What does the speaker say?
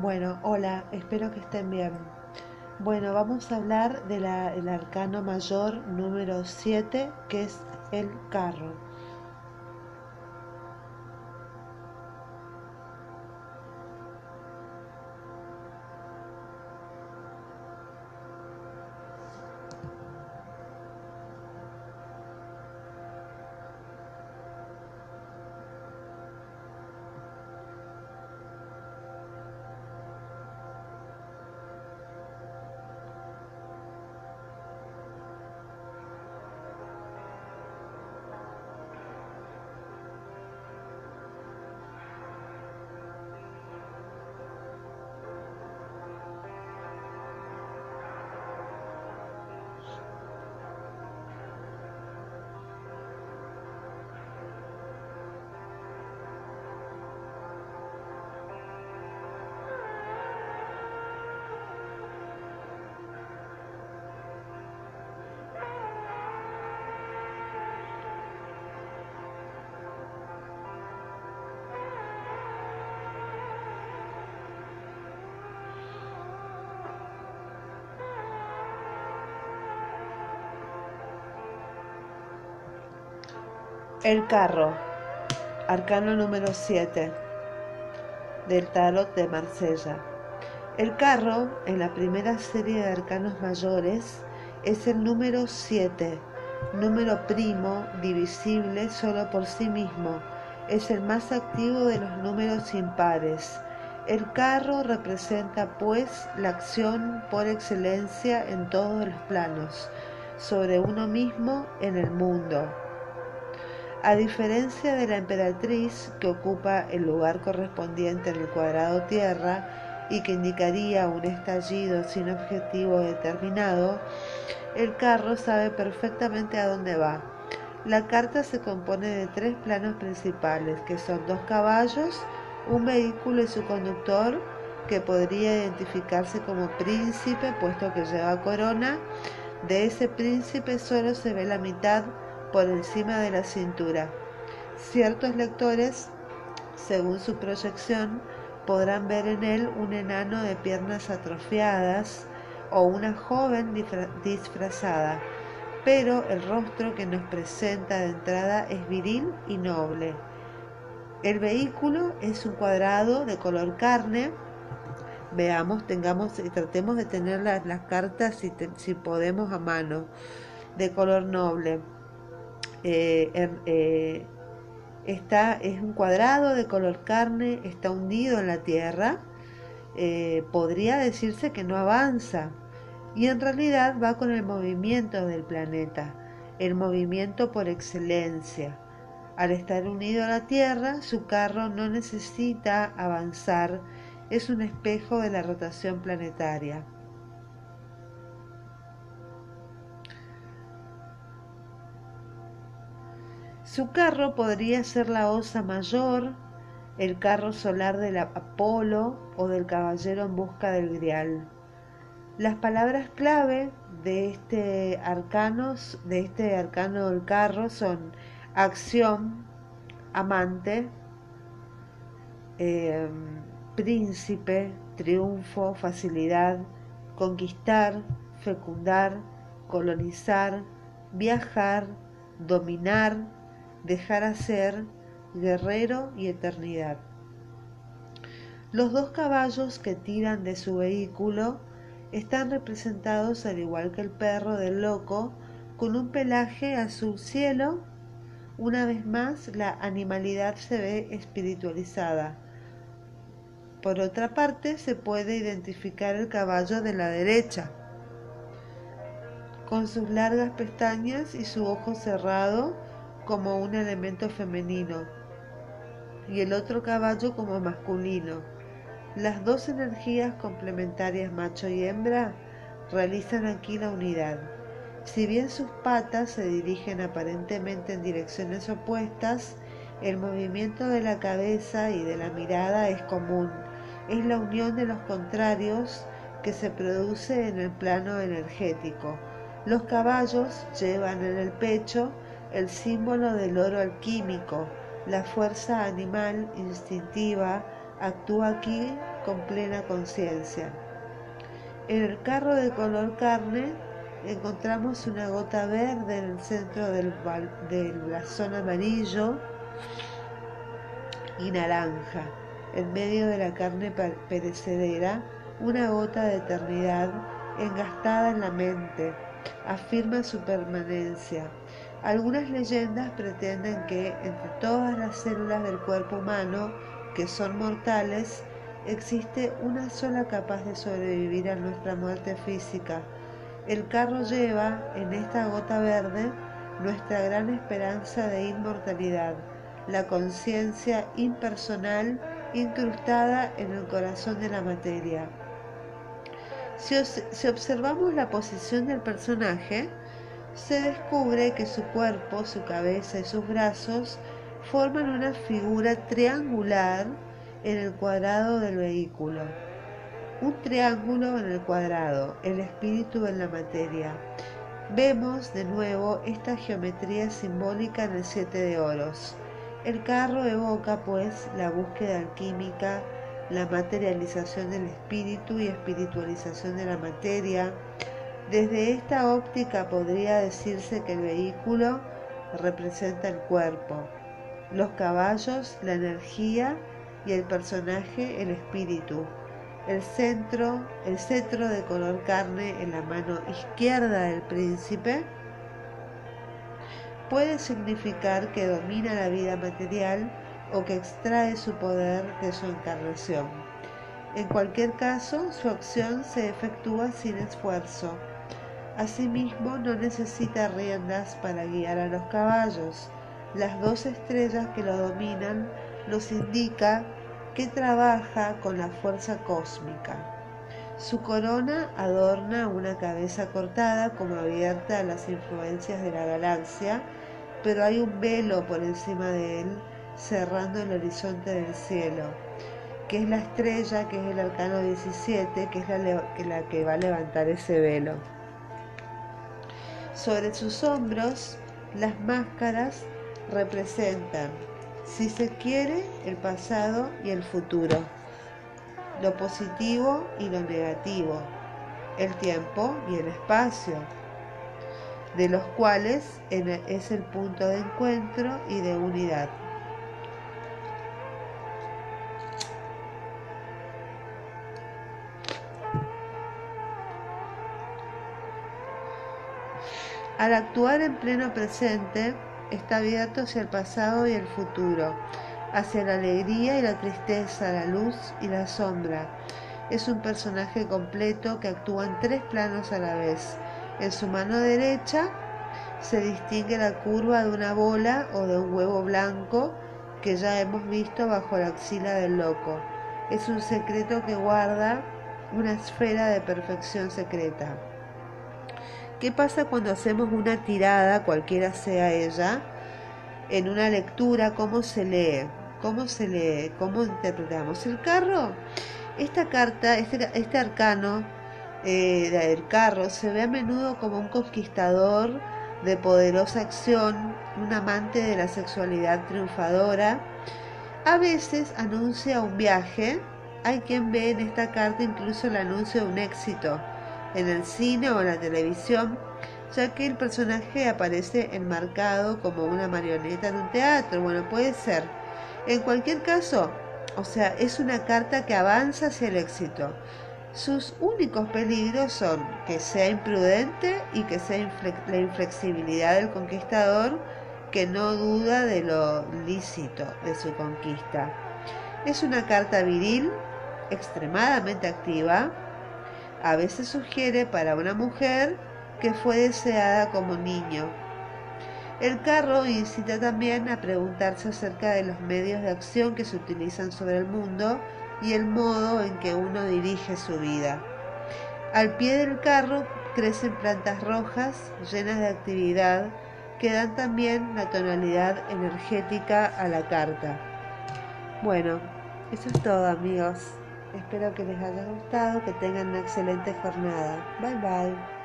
Bueno, hola, espero que estén bien. Bueno, vamos a hablar del arcano mayor número 7, que es el carro. El carro, arcano número 7 del tarot de Marsella. El carro, en la primera serie de arcanos mayores, es el número 7, número primo, divisible solo por sí mismo. Es el más activo de los números impares. El carro representa pues la acción por excelencia en todos los planos, sobre uno mismo en el mundo. A diferencia de la emperatriz, que ocupa el lugar correspondiente en el cuadrado tierra y que indicaría un estallido sin objetivo determinado, el carro sabe perfectamente a dónde va. La carta se compone de tres planos principales, que son dos caballos, un vehículo y su conductor, que podría identificarse como príncipe, puesto que lleva corona. De ese príncipe solo se ve la mitad por encima de la cintura. Ciertos lectores, según su proyección, podrán ver en él un enano de piernas atrofiadas o una joven disfrazada, pero el rostro que nos presenta de entrada es viril y noble. El vehículo es un cuadrado de color carne. Veamos, tengamos y tratemos de tener las, cartas si, si podemos a mano, de color noble. Eh, eh, está, es un cuadrado de color carne, está hundido en la tierra, eh, podría decirse que no avanza y en realidad va con el movimiento del planeta, el movimiento por excelencia. Al estar unido a la Tierra, su carro no necesita avanzar, es un espejo de la rotación planetaria. Su carro podría ser la osa mayor, el carro solar del Apolo o del caballero en busca del grial. Las palabras clave de este arcano, de este arcano del carro son acción, amante, em, príncipe, triunfo, facilidad, conquistar, fecundar, colonizar, viajar, dominar, dejar hacer, guerrero y eternidad. Los dos caballos que tiran de su vehículo están representados al igual que el perro del loco con un pelaje azul cielo. Una vez más, la animalidad se ve espiritualizada. Por otra parte, se puede identificar el caballo de la derecha, con sus largas pestañas y su ojo cerrado como un elemento femenino y el otro caballo como masculino. Las dos energías complementarias macho y hembra realizan aquí la unidad. Si bien sus patas se dirigen aparentemente en direcciones opuestas, el movimiento de la cabeza y de la mirada es común. Es la unión de los contrarios que se produce en el plano energético. Los caballos llevan en el pecho el símbolo del oro alquímico, la fuerza animal instintiva, actúa aquí con plena conciencia. En el carro de color carne encontramos una gota verde en el centro del, del blasón amarillo y naranja. En medio de la carne perecedera, una gota de eternidad engastada en la mente, afirma su permanencia. Algunas leyendas pretenden que entre todas las células del cuerpo humano, que son mortales, existe una sola capaz de sobrevivir a nuestra muerte física. El carro lleva en esta gota verde nuestra gran esperanza de inmortalidad, la conciencia impersonal incrustada en el corazón de la materia. Si, observamos la posición del personaje, se descubre que su cuerpo, su cabeza y sus brazos forman una figura triangular en el cuadrado del vehículo. Un triángulo en el cuadrado, el espíritu en la materia. Vemos de nuevo esta geometría simbólica en el siete de oros. El carro evoca pues la búsqueda alquímica, la materialización del espíritu y espiritualización de la materia. Desde esta óptica podría decirse que el vehículo representa el cuerpo, los caballos la energía y el personaje el espíritu. El centro, el cetro de color carne en la mano izquierda del príncipe puede significar que domina la vida material o que extrae su poder de su encarnación. En cualquier caso, su acción se efectúa sin esfuerzo. Asimismo, no necesita riendas para guiar a los caballos. Las dos estrellas que lo dominan nos indica que trabaja con la fuerza cósmica. Su corona adorna una cabeza cortada como abierta a las influencias de la galaxia, pero hay un velo por encima de él cerrando el horizonte del cielo, que es la estrella, que es el arcano 17, que es la, que va a levantar ese velo. Sobre sus hombros, las máscaras representan, si se quiere, el pasado y el futuro, lo positivo y lo negativo, el tiempo y el espacio, de los cuales es el punto de encuentro y de unidad. Al actuar en pleno presente, está abierto hacia el pasado y el futuro, hacia la alegría y la tristeza, la luz y la sombra. Es un personaje completo que actúa en tres planos a la vez. En su mano derecha se distingue la curva de una bola o de un huevo blanco que ya hemos visto bajo la axila del loco. Es un secreto que guarda una esfera de perfección secreta. ¿Qué pasa cuando hacemos una tirada, cualquiera sea ella, en una lectura? ¿Cómo se lee? ¿Cómo se lee? ¿Cómo interpretamos? El carro, esta carta, este, este arcano eh, del carro se ve a menudo como un conquistador de poderosa acción, un amante de la sexualidad triunfadora. A veces anuncia un viaje. Hay quien ve en esta carta incluso el anuncio de un éxito en el cine o la televisión, ya que el personaje aparece enmarcado como una marioneta en un teatro. Bueno, puede ser. En cualquier caso, o sea, es una carta que avanza hacia el éxito. Sus únicos peligros son que sea imprudente y que sea la inflexibilidad del conquistador que no duda de lo lícito de su conquista. Es una carta viril, extremadamente activa, a veces sugiere para una mujer que fue deseada como niño. El carro incita también a preguntarse acerca de los medios de acción que se utilizan sobre el mundo y el modo en que uno dirige su vida. Al pie del carro crecen plantas rojas llenas de actividad que dan también la tonalidad energética a la carta. Bueno, eso es todo amigos. Espero que les haya gustado, que tengan una excelente jornada. Bye bye.